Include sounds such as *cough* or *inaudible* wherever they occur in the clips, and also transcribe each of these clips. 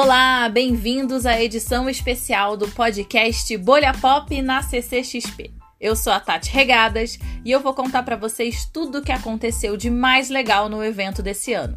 Olá, bem-vindos à edição especial do podcast Bolha Pop na CCXP. Eu sou a Tati Regadas e eu vou contar para vocês tudo o que aconteceu de mais legal no evento desse ano.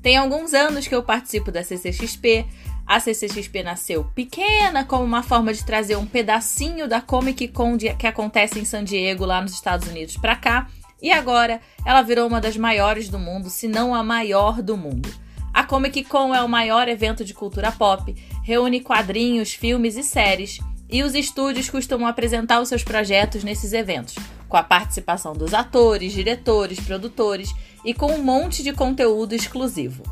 Tem alguns anos que eu participo da CCXP. A CCXP nasceu pequena como uma forma de trazer um pedacinho da Comic Con que acontece em San Diego, lá nos Estados Unidos, para cá. E agora ela virou uma das maiores do mundo, se não a maior do mundo. A Comic Con é o maior evento de cultura pop, reúne quadrinhos, filmes e séries, e os estúdios costumam apresentar os seus projetos nesses eventos, com a participação dos atores, diretores, produtores e com um monte de conteúdo exclusivo.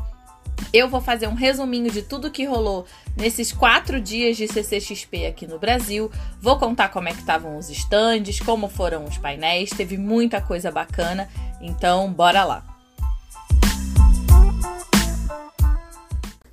Eu vou fazer um resuminho de tudo que rolou nesses quatro dias de CCXP aqui no Brasil. Vou contar como é que estavam os estandes, como foram os painéis, teve muita coisa bacana, então bora lá.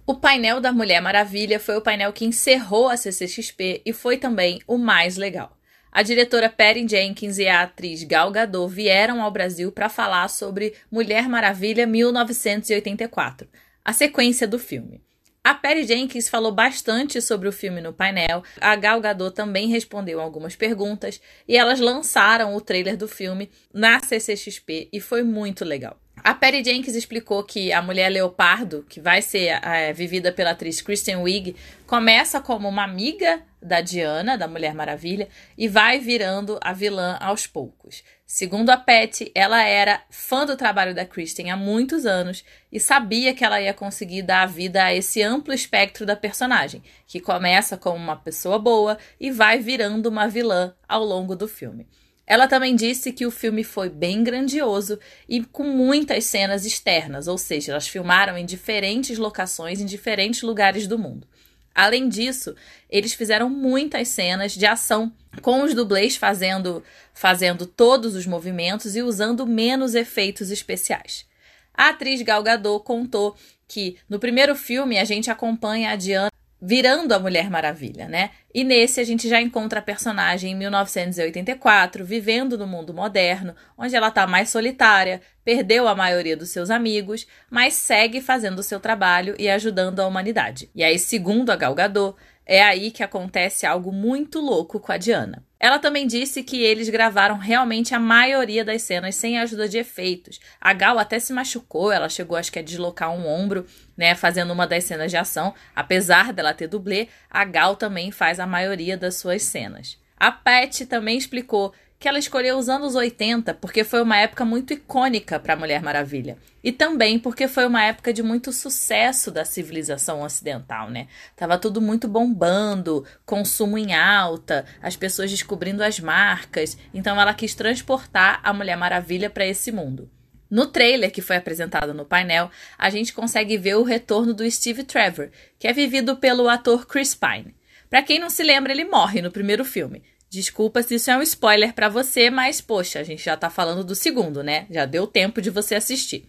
O painel da Mulher Maravilha foi o painel que encerrou a CCXP e foi também o mais legal. A diretora Perry Jenkins e a atriz Gal Gadot vieram ao Brasil para falar sobre Mulher Maravilha 1984, a sequência do filme. A Perry Jenkins falou bastante sobre o filme no painel, a Gal Gadot também respondeu algumas perguntas e elas lançaram o trailer do filme na CCXP e foi muito legal. A Perry Jenkins explicou que a mulher leopardo, que vai ser é, vivida pela atriz Kristen Wiig, começa como uma amiga da Diana, da Mulher Maravilha, e vai virando a vilã aos poucos. Segundo a Patty, ela era fã do trabalho da Kristen há muitos anos e sabia que ela ia conseguir dar vida a esse amplo espectro da personagem, que começa como uma pessoa boa e vai virando uma vilã ao longo do filme. Ela também disse que o filme foi bem grandioso e com muitas cenas externas, ou seja, elas filmaram em diferentes locações, em diferentes lugares do mundo. Além disso, eles fizeram muitas cenas de ação com os dublês fazendo, fazendo todos os movimentos e usando menos efeitos especiais. A atriz Gal Gadot contou que no primeiro filme a gente acompanha a Diana virando a Mulher Maravilha, né? E nesse a gente já encontra a personagem em 1984, vivendo no mundo moderno, onde ela está mais solitária, perdeu a maioria dos seus amigos, mas segue fazendo o seu trabalho e ajudando a humanidade. E aí, segundo a Gal é aí que acontece algo muito louco com a Diana. Ela também disse que eles gravaram realmente a maioria das cenas sem a ajuda de efeitos. A Gal até se machucou, ela chegou acho que a deslocar um ombro, né, fazendo uma das cenas de ação. Apesar dela ter dublê, a Gal também faz a maioria das suas cenas. A Pat também explicou que ela escolheu os anos 80 porque foi uma época muito icônica para a Mulher Maravilha. E também porque foi uma época de muito sucesso da civilização ocidental, né? Tava tudo muito bombando, consumo em alta, as pessoas descobrindo as marcas. Então ela quis transportar a Mulher Maravilha para esse mundo. No trailer que foi apresentado no painel, a gente consegue ver o retorno do Steve Trevor, que é vivido pelo ator Chris Pine. Para quem não se lembra, ele morre no primeiro filme. Desculpa se isso é um spoiler para você, mas poxa, a gente já tá falando do segundo, né? Já deu tempo de você assistir.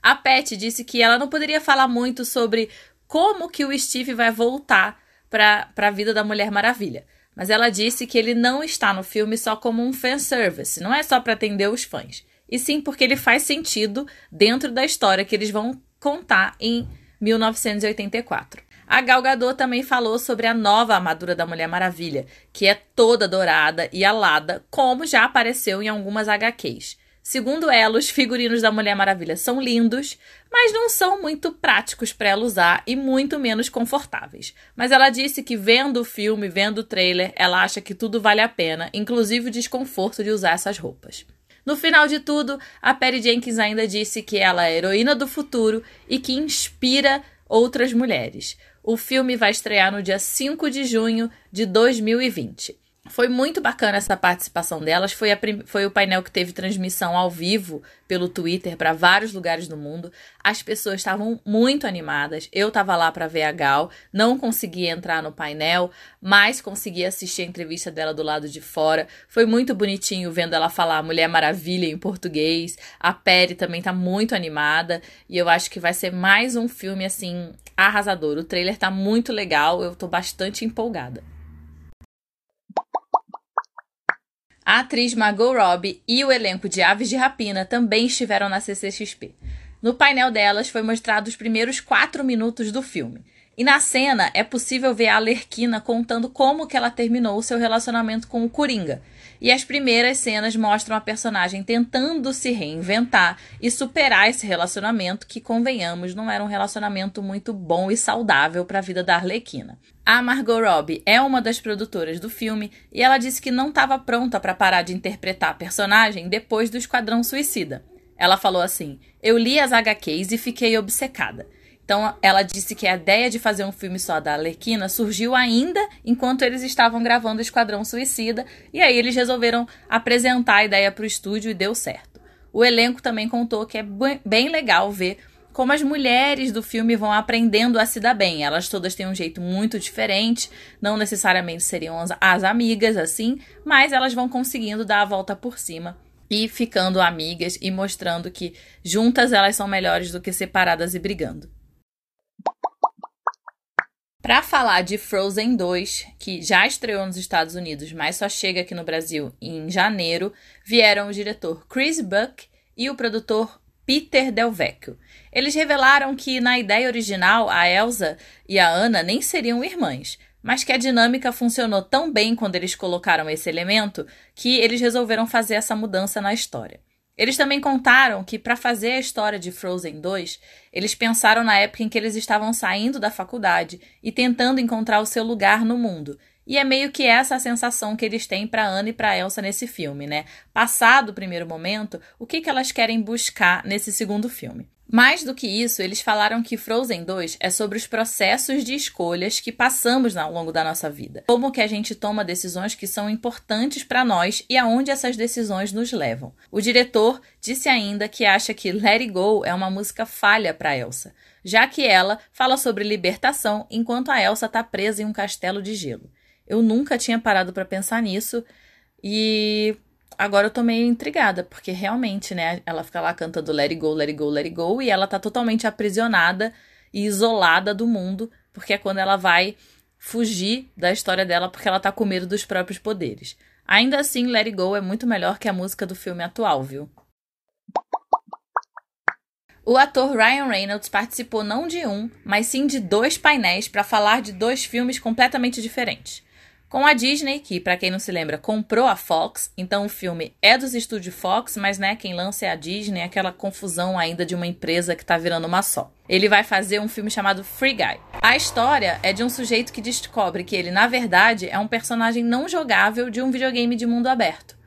A Pat disse que ela não poderia falar muito sobre como que o Steve vai voltar para a vida da Mulher Maravilha. Mas ela disse que ele não está no filme só como um fanservice, não é só para atender os fãs. E sim porque ele faz sentido dentro da história que eles vão contar em 1984. A Gal Gadot também falou sobre a nova armadura da Mulher Maravilha, que é toda dourada e alada, como já apareceu em algumas HQs. Segundo ela, os figurinos da Mulher Maravilha são lindos, mas não são muito práticos para ela usar e muito menos confortáveis. Mas ela disse que vendo o filme, vendo o trailer, ela acha que tudo vale a pena, inclusive o desconforto de usar essas roupas. No final de tudo, a Perry Jenkins ainda disse que ela é heroína do futuro e que inspira outras mulheres. O filme vai estrear no dia 5 de junho de 2020. Foi muito bacana essa participação delas. Foi, foi o painel que teve transmissão ao vivo pelo Twitter para vários lugares do mundo. As pessoas estavam muito animadas. Eu estava lá para ver a Gal, não consegui entrar no painel, mas consegui assistir a entrevista dela do lado de fora. Foi muito bonitinho vendo ela falar Mulher Maravilha em português. A Perry também tá muito animada e eu acho que vai ser mais um filme assim arrasador. O trailer tá muito legal, eu tô bastante empolgada. A atriz Margot Robbie e o elenco de Aves de Rapina também estiveram na CCXP. No painel delas foi mostrado os primeiros quatro minutos do filme. E na cena é possível ver a Alerquina contando como que ela terminou o seu relacionamento com o Coringa. E as primeiras cenas mostram a personagem tentando se reinventar e superar esse relacionamento que, convenhamos, não era um relacionamento muito bom e saudável para a vida da Arlequina. A Margot Robbie é uma das produtoras do filme e ela disse que não estava pronta para parar de interpretar a personagem depois do Esquadrão Suicida. Ela falou assim: Eu li as HQs e fiquei obcecada. Então, ela disse que a ideia de fazer um filme só da Arlequina surgiu ainda enquanto eles estavam gravando Esquadrão Suicida, e aí eles resolveram apresentar a ideia para o estúdio e deu certo. O elenco também contou que é bem legal ver como as mulheres do filme vão aprendendo a se dar bem. Elas todas têm um jeito muito diferente, não necessariamente seriam as, as amigas assim, mas elas vão conseguindo dar a volta por cima e ficando amigas e mostrando que juntas elas são melhores do que separadas e brigando. Para falar de Frozen 2, que já estreou nos Estados Unidos, mas só chega aqui no Brasil em janeiro, vieram o diretor Chris Buck e o produtor Peter Del Vecchio. Eles revelaram que na ideia original a Elsa e a Anna nem seriam irmãs, mas que a dinâmica funcionou tão bem quando eles colocaram esse elemento que eles resolveram fazer essa mudança na história. Eles também contaram que, para fazer a história de Frozen 2, eles pensaram na época em que eles estavam saindo da faculdade e tentando encontrar o seu lugar no mundo. E é meio que essa a sensação que eles têm para Anne e para Elsa nesse filme, né? Passado o primeiro momento, o que, que elas querem buscar nesse segundo filme? Mais do que isso, eles falaram que Frozen 2 é sobre os processos de escolhas que passamos ao longo da nossa vida. Como que a gente toma decisões que são importantes para nós e aonde essas decisões nos levam. O diretor disse ainda que acha que Let It Go é uma música falha para Elsa, já que ela fala sobre libertação enquanto a Elsa está presa em um castelo de gelo. Eu nunca tinha parado para pensar nisso e agora eu tô meio intrigada, porque realmente, né, ela fica lá cantando Let It Go, Let It Go, Let It Go, e ela tá totalmente aprisionada e isolada do mundo, porque é quando ela vai fugir da história dela, porque ela tá com medo dos próprios poderes. Ainda assim, Let It Go é muito melhor que a música do filme atual, viu? O ator Ryan Reynolds participou não de um, mas sim de dois painéis para falar de dois filmes completamente diferentes. Com a Disney, que, para quem não se lembra, comprou a Fox, então o filme é dos estúdios Fox, mas né, quem lança é a Disney, aquela confusão ainda de uma empresa que tá virando uma só. Ele vai fazer um filme chamado Free Guy. A história é de um sujeito que descobre que ele, na verdade, é um personagem não jogável de um videogame de mundo aberto.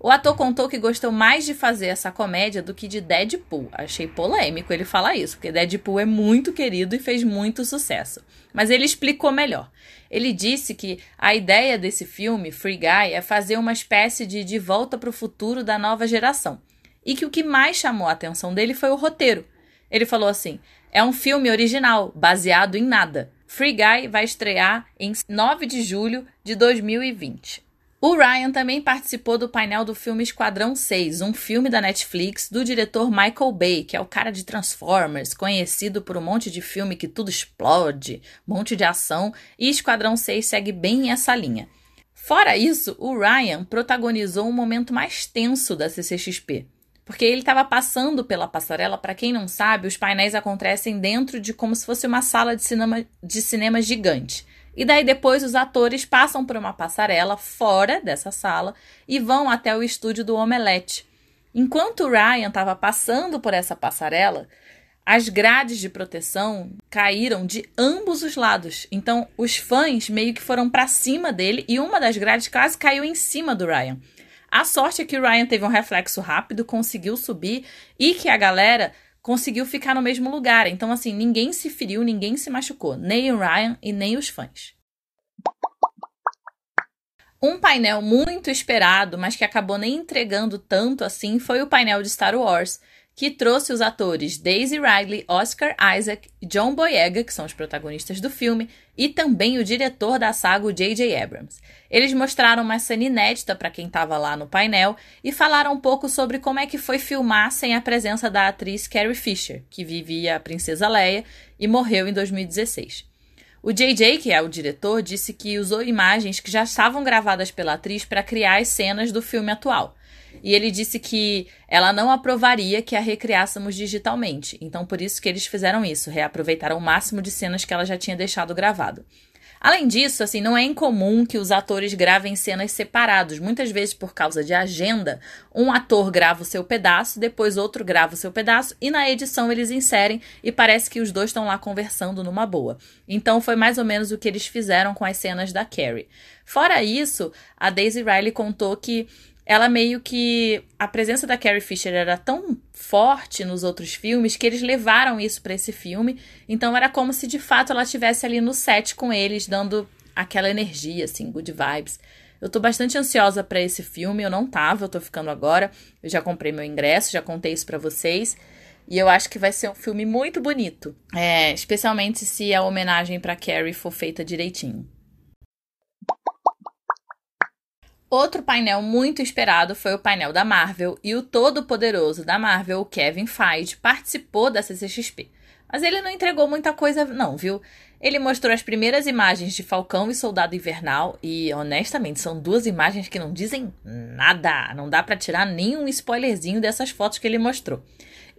O ator contou que gostou mais de fazer essa comédia do que de Deadpool. Achei polêmico ele falar isso, porque Deadpool é muito querido e fez muito sucesso. Mas ele explicou melhor. Ele disse que a ideia desse filme, Free Guy, é fazer uma espécie de De Volta para o Futuro da nova geração. E que o que mais chamou a atenção dele foi o roteiro. Ele falou assim: é um filme original, baseado em nada. Free Guy vai estrear em 9 de julho de 2020. O Ryan também participou do painel do filme Esquadrão 6, um filme da Netflix do diretor Michael Bay, que é o cara de Transformers, conhecido por um monte de filme que tudo explode, um monte de ação, e Esquadrão 6 segue bem essa linha. Fora isso, o Ryan protagonizou um momento mais tenso da CCXP, porque ele estava passando pela passarela. Para quem não sabe, os painéis acontecem dentro de como se fosse uma sala de cinema, de cinema gigante. E daí depois os atores passam por uma passarela fora dessa sala e vão até o estúdio do Omelete. Enquanto o Ryan estava passando por essa passarela, as grades de proteção caíram de ambos os lados. Então, os fãs meio que foram para cima dele e uma das grades quase caiu em cima do Ryan. A sorte é que o Ryan teve um reflexo rápido, conseguiu subir e que a galera conseguiu ficar no mesmo lugar. Então, assim, ninguém se feriu, ninguém se machucou, nem o Ryan e nem os fãs. Um painel muito esperado, mas que acabou nem entregando tanto assim, foi o painel de Star Wars, que trouxe os atores Daisy Ridley, Oscar Isaac e John Boyega, que são os protagonistas do filme, e também o diretor da saga, J.J. Abrams. Eles mostraram uma cena inédita para quem estava lá no painel e falaram um pouco sobre como é que foi filmar sem a presença da atriz Carrie Fisher, que vivia a princesa Leia e morreu em 2016. O JJ, que é o diretor, disse que usou imagens que já estavam gravadas pela atriz para criar as cenas do filme atual. E ele disse que ela não aprovaria que a recriássemos digitalmente. Então, por isso que eles fizeram isso, reaproveitaram o máximo de cenas que ela já tinha deixado gravado. Além disso, assim, não é incomum que os atores gravem cenas separados. Muitas vezes, por causa de agenda, um ator grava o seu pedaço, depois outro grava o seu pedaço, e na edição eles inserem e parece que os dois estão lá conversando numa boa. Então foi mais ou menos o que eles fizeram com as cenas da Carrie. Fora isso, a Daisy Riley contou que ela meio que a presença da Carrie Fisher era tão forte nos outros filmes que eles levaram isso para esse filme. Então era como se de fato ela estivesse ali no set com eles, dando aquela energia assim, good vibes. Eu tô bastante ansiosa para esse filme, eu não tava, eu tô ficando agora. Eu já comprei meu ingresso, já contei isso para vocês. E eu acho que vai ser um filme muito bonito, é, especialmente se a homenagem para Carrie for feita direitinho. Outro painel muito esperado foi o painel da Marvel e o todo-poderoso da Marvel, Kevin Feige, participou da CCXP. Mas ele não entregou muita coisa, não, viu? Ele mostrou as primeiras imagens de Falcão e Soldado Invernal e, honestamente, são duas imagens que não dizem nada. Não dá para tirar nenhum spoilerzinho dessas fotos que ele mostrou.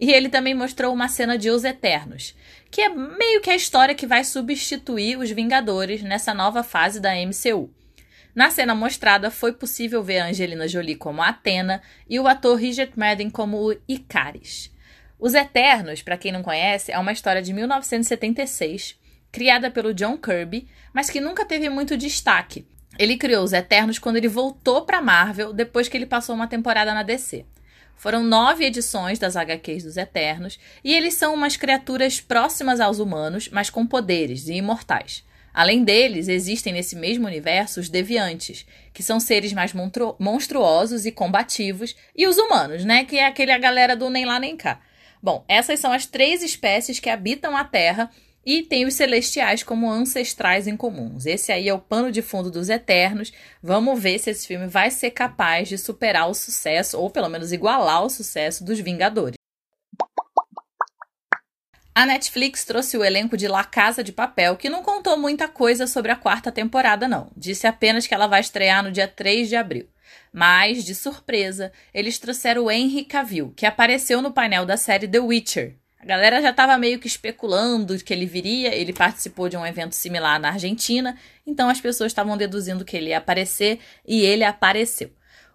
E ele também mostrou uma cena de Os Eternos, que é meio que a história que vai substituir os Vingadores nessa nova fase da MCU. Na cena mostrada, foi possível ver Angelina Jolie como a Atena e o ator Richard Madden como Icaris. Os Eternos, para quem não conhece, é uma história de 1976, criada pelo John Kirby, mas que nunca teve muito destaque. Ele criou os Eternos quando ele voltou para Marvel depois que ele passou uma temporada na DC. Foram nove edições das HQs dos Eternos e eles são umas criaturas próximas aos humanos, mas com poderes e imortais. Além deles, existem nesse mesmo universo os deviantes, que são seres mais monstruosos e combativos, e os humanos, né? Que é aquele a galera do nem lá nem cá. Bom, essas são as três espécies que habitam a Terra e tem os celestiais como ancestrais em comuns. Esse aí é o pano de fundo dos Eternos. Vamos ver se esse filme vai ser capaz de superar o sucesso, ou pelo menos igualar o sucesso dos Vingadores. A Netflix trouxe o elenco de La Casa de Papel, que não contou muita coisa sobre a quarta temporada, não. Disse apenas que ela vai estrear no dia 3 de abril. Mas, de surpresa, eles trouxeram o Henry Cavill, que apareceu no painel da série The Witcher. A galera já estava meio que especulando que ele viria, ele participou de um evento similar na Argentina, então as pessoas estavam deduzindo que ele ia aparecer e ele apareceu.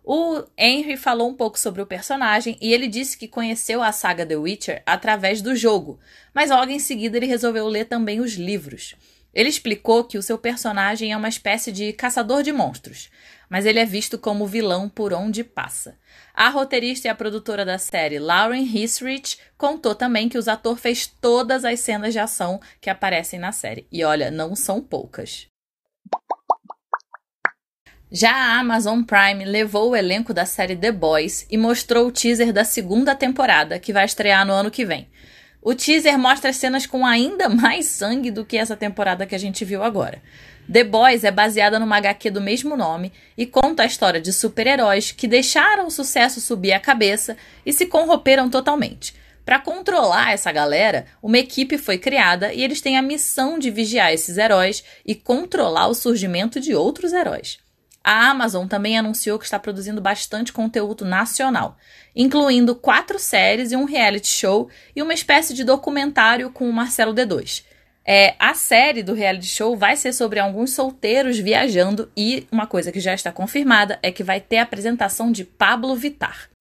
O Henry falou um pouco sobre o personagem e ele disse que conheceu a saga The Witcher através do jogo, mas logo em seguida ele resolveu ler também os livros. Ele explicou que o seu personagem é uma espécie de caçador de monstros, mas ele é visto como vilão por onde passa. A roteirista e a produtora da série, Lauren Hisrich, contou também que o ator fez todas as cenas de ação que aparecem na série. E olha, não são poucas. Já a Amazon Prime levou o elenco da série The Boys e mostrou o teaser da segunda temporada, que vai estrear no ano que vem. O teaser mostra cenas com ainda *laughs* mais sangue do que essa temporada que a gente viu agora. The Boys é baseada numa HQ do mesmo nome e conta a história de super-heróis que deixaram o sucesso subir a cabeça e se corromperam totalmente. Para controlar essa galera, uma equipe foi criada e eles têm a missão de vigiar esses heróis e controlar o surgimento de outros heróis. A Amazon também anunciou que está produzindo bastante conteúdo nacional, incluindo quatro séries e um reality show e uma espécie de documentário com o Marcelo D2. É, a série do reality show vai ser sobre alguns solteiros viajando e uma coisa que já está confirmada é que vai ter a apresentação de Pablo Vitar.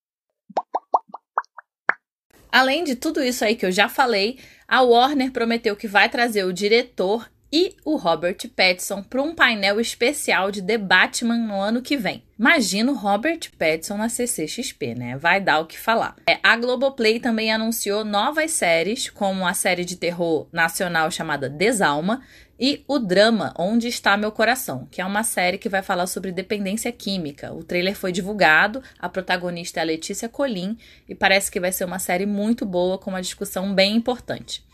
Além de tudo isso aí que eu já falei, a Warner prometeu que vai trazer o diretor e o Robert Pattinson para um painel especial de The Batman no ano que vem. Imagina o Robert Pattinson na CCXP, né? Vai dar o que falar. É, a Globoplay também anunciou novas séries, como a série de terror nacional chamada Desalma e o drama Onde Está Meu Coração, que é uma série que vai falar sobre dependência química. O trailer foi divulgado, a protagonista é a Letícia Colim e parece que vai ser uma série muito boa com uma discussão bem importante.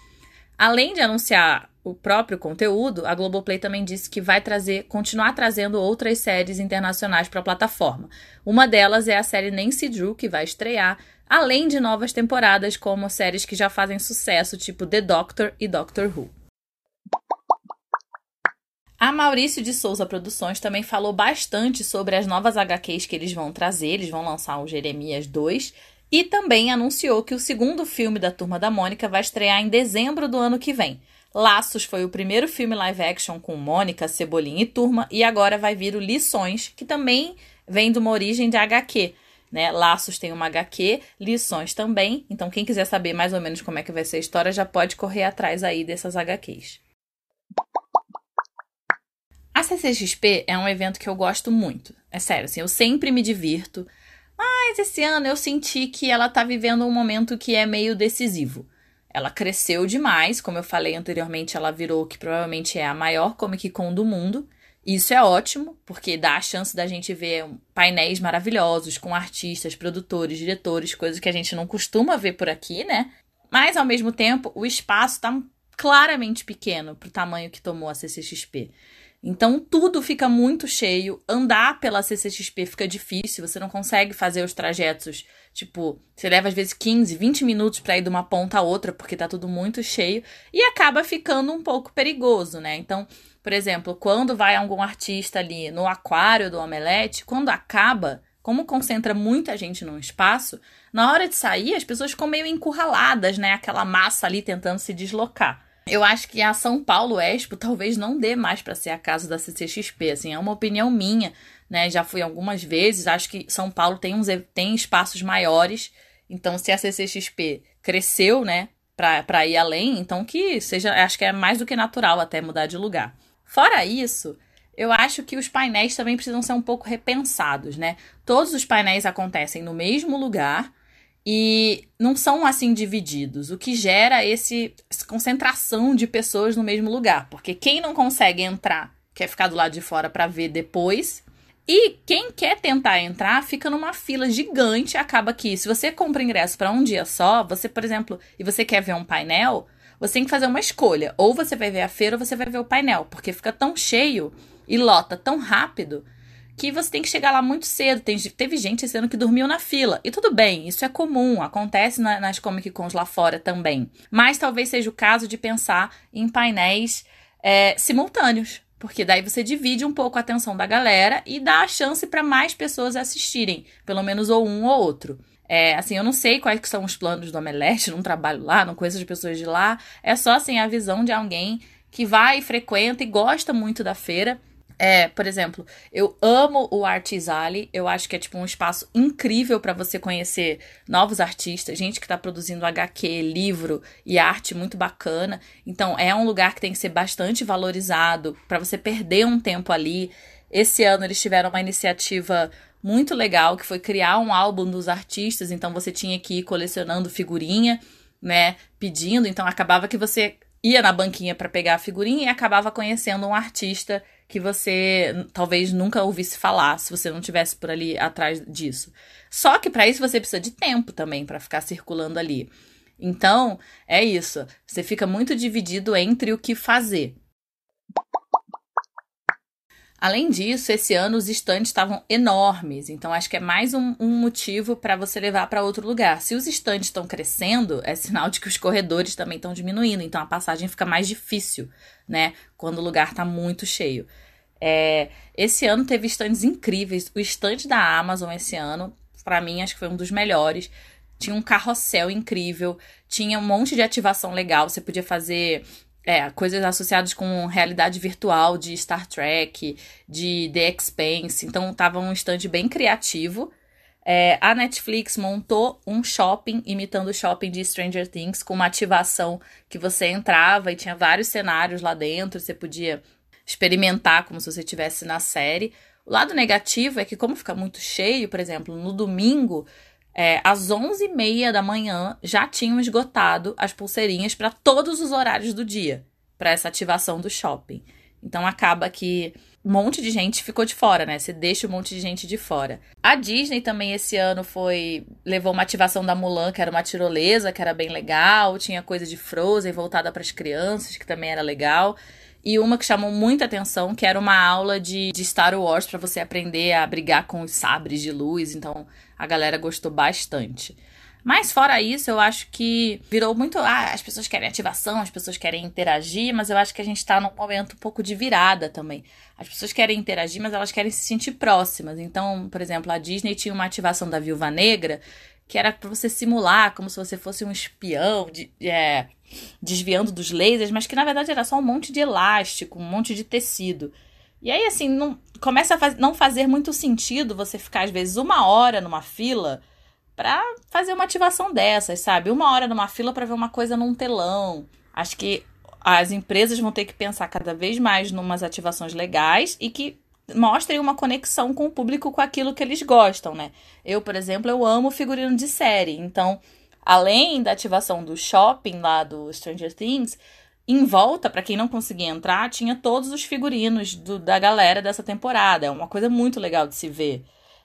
Além de anunciar o próprio conteúdo, a Globoplay também disse que vai trazer, continuar trazendo outras séries internacionais para a plataforma. Uma delas é a série Nancy Drew, que vai estrear, além de novas temporadas, como séries que já fazem sucesso, tipo The Doctor e Doctor Who. A Maurício de Souza Produções também falou bastante sobre as novas HQs que eles vão trazer, eles vão lançar o Jeremias 2 e também anunciou que o segundo filme da Turma da Mônica vai estrear em dezembro do ano que vem. Laços foi o primeiro filme live action com Mônica, Cebolinha e Turma, e agora vai vir o Lições, que também vem de uma origem de HQ. Né? Laços tem uma HQ, Lições também. Então, quem quiser saber mais ou menos como é que vai ser a história, já pode correr atrás aí dessas HQs. A CCXP é um evento que eu gosto muito. É sério, assim, eu sempre me divirto. Mas esse ano eu senti que ela tá vivendo um momento que é meio decisivo. Ela cresceu demais, como eu falei anteriormente, ela virou que provavelmente é a maior Comic Con do mundo. Isso é ótimo, porque dá a chance da gente ver painéis maravilhosos com artistas, produtores, diretores, coisas que a gente não costuma ver por aqui, né? Mas ao mesmo tempo, o espaço está claramente pequeno para o tamanho que tomou a CCXP. Então tudo fica muito cheio. Andar pela CCXP fica difícil, você não consegue fazer os trajetos. Tipo, você leva às vezes 15, 20 minutos para ir de uma ponta a outra, porque tá tudo muito cheio. E acaba ficando um pouco perigoso, né? Então, por exemplo, quando vai algum artista ali no aquário do Omelete, quando acaba, como concentra muita gente num espaço, na hora de sair as pessoas ficam meio encurraladas, né? Aquela massa ali tentando se deslocar. Eu acho que a São Paulo Expo talvez não dê mais para ser a casa da CCXP, assim, é uma opinião minha, né? Já fui algumas vezes, acho que São Paulo tem uns tem espaços maiores. Então, se a CCXP cresceu, né, para ir além, então que seja, acho que é mais do que natural até mudar de lugar. Fora isso, eu acho que os painéis também precisam ser um pouco repensados, né? Todos os painéis acontecem no mesmo lugar, e não são assim divididos, o que gera esse, essa concentração de pessoas no mesmo lugar, porque quem não consegue entrar quer ficar do lado de fora para ver depois, e quem quer tentar entrar fica numa fila gigante, acaba que se você compra ingresso para um dia só, você, por exemplo, e você quer ver um painel, você tem que fazer uma escolha, ou você vai ver a feira ou você vai ver o painel, porque fica tão cheio e lota tão rápido que você tem que chegar lá muito cedo. Tem, teve gente esse ano que dormiu na fila. E tudo bem, isso é comum, acontece na, nas Comic Cons lá fora também. Mas talvez seja o caso de pensar em painéis é, simultâneos. Porque daí você divide um pouco a atenção da galera e dá a chance para mais pessoas assistirem, pelo menos ou um ou outro. É, assim, eu não sei quais são os planos do Omelete, não trabalho lá, não conheço as pessoas de lá. É só assim a visão de alguém que vai, frequenta e gosta muito da feira é, por exemplo, eu amo o Artisali, eu acho que é tipo um espaço incrível para você conhecer novos artistas, gente que tá produzindo HQ, livro e arte muito bacana. Então, é um lugar que tem que ser bastante valorizado para você perder um tempo ali. Esse ano eles tiveram uma iniciativa muito legal que foi criar um álbum dos artistas, então você tinha que ir colecionando figurinha, né, pedindo, então acabava que você ia na banquinha para pegar a figurinha e acabava conhecendo um artista que você talvez nunca ouvisse falar se você não tivesse por ali atrás disso. Só que para isso você precisa de tempo também para ficar circulando ali. Então, é isso. Você fica muito dividido entre o que fazer. Além disso, esse ano os estandes estavam enormes, então acho que é mais um, um motivo para você levar para outro lugar. Se os estandes estão crescendo, é sinal de que os corredores também estão diminuindo, então a passagem fica mais difícil, né? Quando o lugar está muito cheio. É, esse ano teve estandes incríveis. O estande da Amazon esse ano, para mim, acho que foi um dos melhores. Tinha um carrossel incrível, tinha um monte de ativação legal. Você podia fazer é, coisas associadas com realidade virtual de Star Trek, de The Expanse. Então tava um stand bem criativo. É, a Netflix montou um shopping imitando o shopping de Stranger Things, com uma ativação que você entrava e tinha vários cenários lá dentro, você podia experimentar como se você estivesse na série. O lado negativo é que, como fica muito cheio, por exemplo, no domingo é, às 11h30 da manhã já tinham esgotado as pulseirinhas para todos os horários do dia, para essa ativação do shopping. Então acaba que um monte de gente ficou de fora, né? Você deixa um monte de gente de fora. A Disney também esse ano foi levou uma ativação da Mulan, que era uma tirolesa, que era bem legal, tinha coisa de Frozen voltada para as crianças, que também era legal. E uma que chamou muita atenção, que era uma aula de, de Star Wars para você aprender a brigar com os sabres de luz. Então, a galera gostou bastante. Mas fora isso, eu acho que virou muito. Ah, as pessoas querem ativação, as pessoas querem interagir, mas eu acho que a gente tá num momento um pouco de virada também. As pessoas querem interagir, mas elas querem se sentir próximas. Então, por exemplo, a Disney tinha uma ativação da Viúva Negra que era para você simular como se você fosse um espião, de, é, desviando dos lasers, mas que na verdade era só um monte de elástico, um monte de tecido. E aí, assim, não, começa a faz, não fazer muito sentido você ficar, às vezes, uma hora numa fila para fazer uma ativação dessas, sabe? Uma hora numa fila para ver uma coisa num telão. Acho que as empresas vão ter que pensar cada vez mais numas ativações legais e que mostrem uma conexão com o público com aquilo que eles gostam, né? Eu, por exemplo, eu amo figurino de série, então, além da ativação do shopping lá do Stranger Things, em volta, para quem não conseguia entrar, tinha todos os figurinos do, da galera dessa temporada. É uma coisa muito legal de se ver.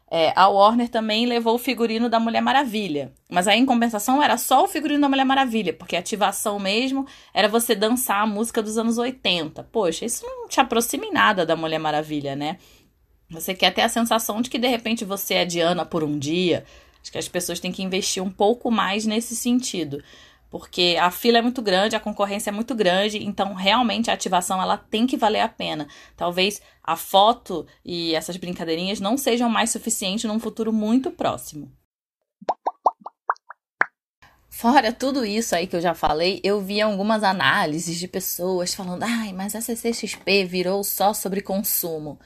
É, a Warner também levou o figurino da Mulher Maravilha. Mas aí, em compensação, era só o figurino da Mulher Maravilha, porque a ativação mesmo era você dançar a música dos anos 80. Poxa, isso não te aproxima em nada da Mulher Maravilha, né? Você quer ter a sensação de que de repente você é Diana por um dia. Acho que as pessoas têm que investir um pouco mais nesse sentido porque a fila é muito grande, a concorrência é muito grande, então realmente a ativação ela tem que valer a pena. Talvez a foto e essas brincadeirinhas não sejam mais suficientes num futuro muito próximo. Fora tudo isso aí que eu já falei, eu vi algumas análises de pessoas falando: ai, mas a CCXP virou só sobre consumo.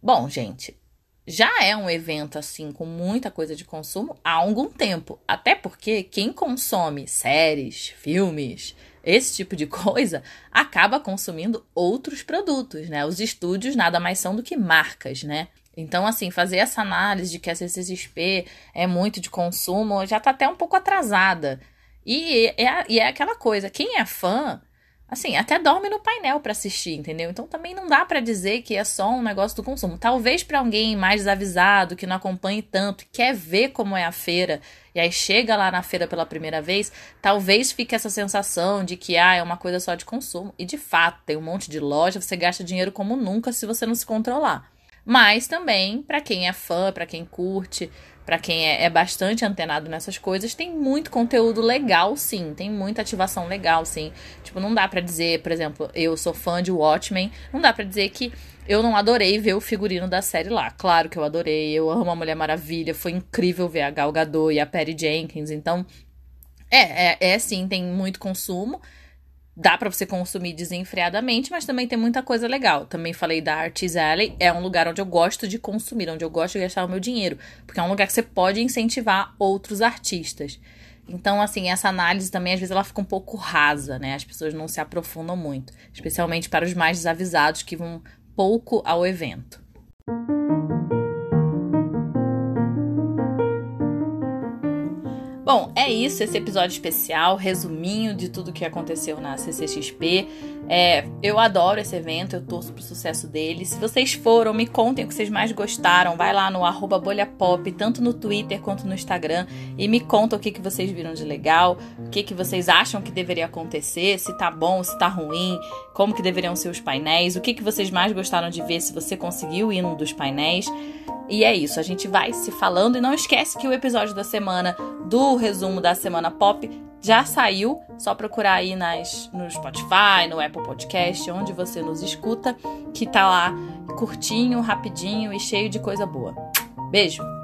Bom, gente, já é um evento assim com muita coisa de consumo há algum tempo. Até porque quem consome séries, filmes, esse tipo de *laughs* coisa, acaba consumindo outros produtos, né? Os estúdios nada mais são do que marcas, né? Então, assim, fazer essa análise de que a CCXP é muito de consumo já tá até um pouco atrasada. E é, e é aquela coisa, quem é fã Assim, até dorme no painel para assistir, entendeu? Então também não dá para dizer que é só um negócio do consumo. Talvez para alguém mais desavisado, que não acompanhe tanto, quer ver como é a feira, e aí chega lá na feira pela primeira vez, talvez fique essa sensação de que ah, é uma coisa só de consumo. E de fato, tem um monte de loja, você gasta dinheiro como nunca se você não se controlar. Mas também, para quem é fã, para quem curte, para quem é, é, bastante antenado nessas coisas, tem muito conteúdo legal, sim. Tem muita ativação legal, sim. Tipo, não dá para dizer, por exemplo, eu sou fã de Watchmen, não dá para dizer que eu não adorei ver o figurino da série lá. Claro que eu adorei, eu amo a Mulher Maravilha, foi incrível ver a Gal Gadot e a Patty Jenkins, então... É, é, é sim, tem muito consumo, dá para você consumir desenfreadamente, mas também tem muita coisa legal. Também falei da Artis Alley, é um lugar onde eu gosto de consumir, onde eu gosto de gastar o meu dinheiro, porque é um lugar que você pode incentivar outros artistas. Então, assim, essa análise também, às vezes, ela fica um pouco rasa, né? As pessoas não se aprofundam muito, especialmente para os mais desavisados que vão pouco ao evento. Bom, é isso, esse episódio especial, resuminho de tudo que aconteceu na CCXP. É, eu adoro esse evento, eu torço pro sucesso dele. Se vocês foram, me contem o que vocês mais gostaram. Vai lá no bolhapop, tanto no Twitter quanto no Instagram, e me conta o que, que vocês viram de legal, o que, que vocês acham que deveria acontecer, se tá bom, se tá ruim, como que deveriam ser os painéis, o que, que vocês mais gostaram de ver, se você conseguiu ir num dos painéis. E é isso, a gente vai se falando e não esquece que o episódio da semana do resumo da semana pop já saiu, só procurar aí nas, no Spotify, no Apple Podcast, onde você nos escuta, que tá lá curtinho, rapidinho e cheio de coisa boa. Beijo!